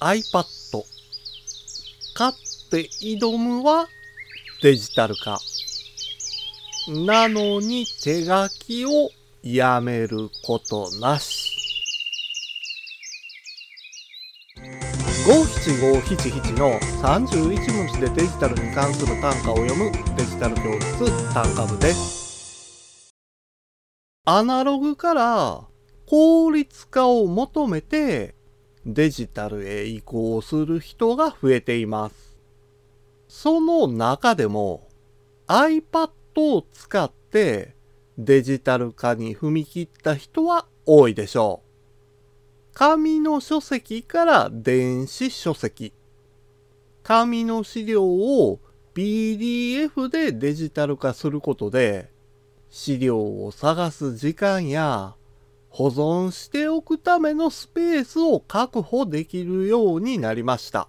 iPad。買って挑むはデジタル化。なのに手書きをやめることなし。五七五七七の31文字でデジタルに関する単価を読むデジタル教室単価部です。アナログから効率化を求めてデジタルへ移行する人が増えています。その中でも iPad を使ってデジタル化に踏み切った人は多いでしょう。紙の書籍から電子書籍。紙の資料を PDF でデジタル化することで、資料を探す時間や保存しておくためのスペースを確保できるようになりました。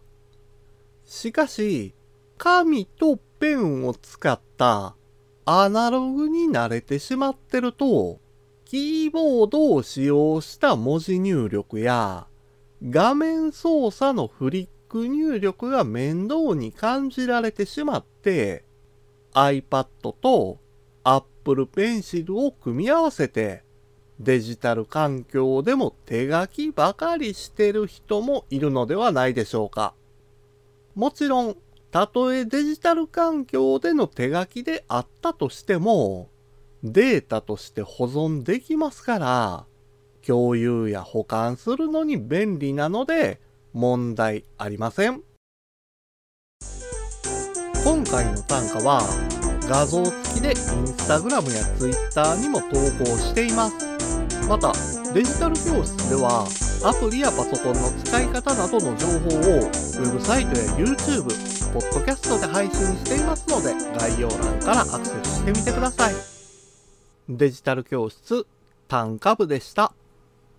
しかし、紙とペンを使ったアナログに慣れてしまってると、キーボードを使用した文字入力や画面操作のフリック入力が面倒に感じられてしまって iPad と Apple Pencil を組み合わせてデジタル環境でも手書きばかりしてる人もいるのではないでしょうか。もちろん、たとえデジタル環境での手書きであったとしても、データとして保存できますから、共有や保管するのに便利なので問題ありません。今回の単価は画像付きで Instagram や Twitter にも投稿しています。また、デジタル教室ではアプリやパソコンの使い方などの情報をウェブサイトや YouTube、ポッドキャストで配信していますので概要欄からアクセスしてみてください。デジタル教室単価部でした。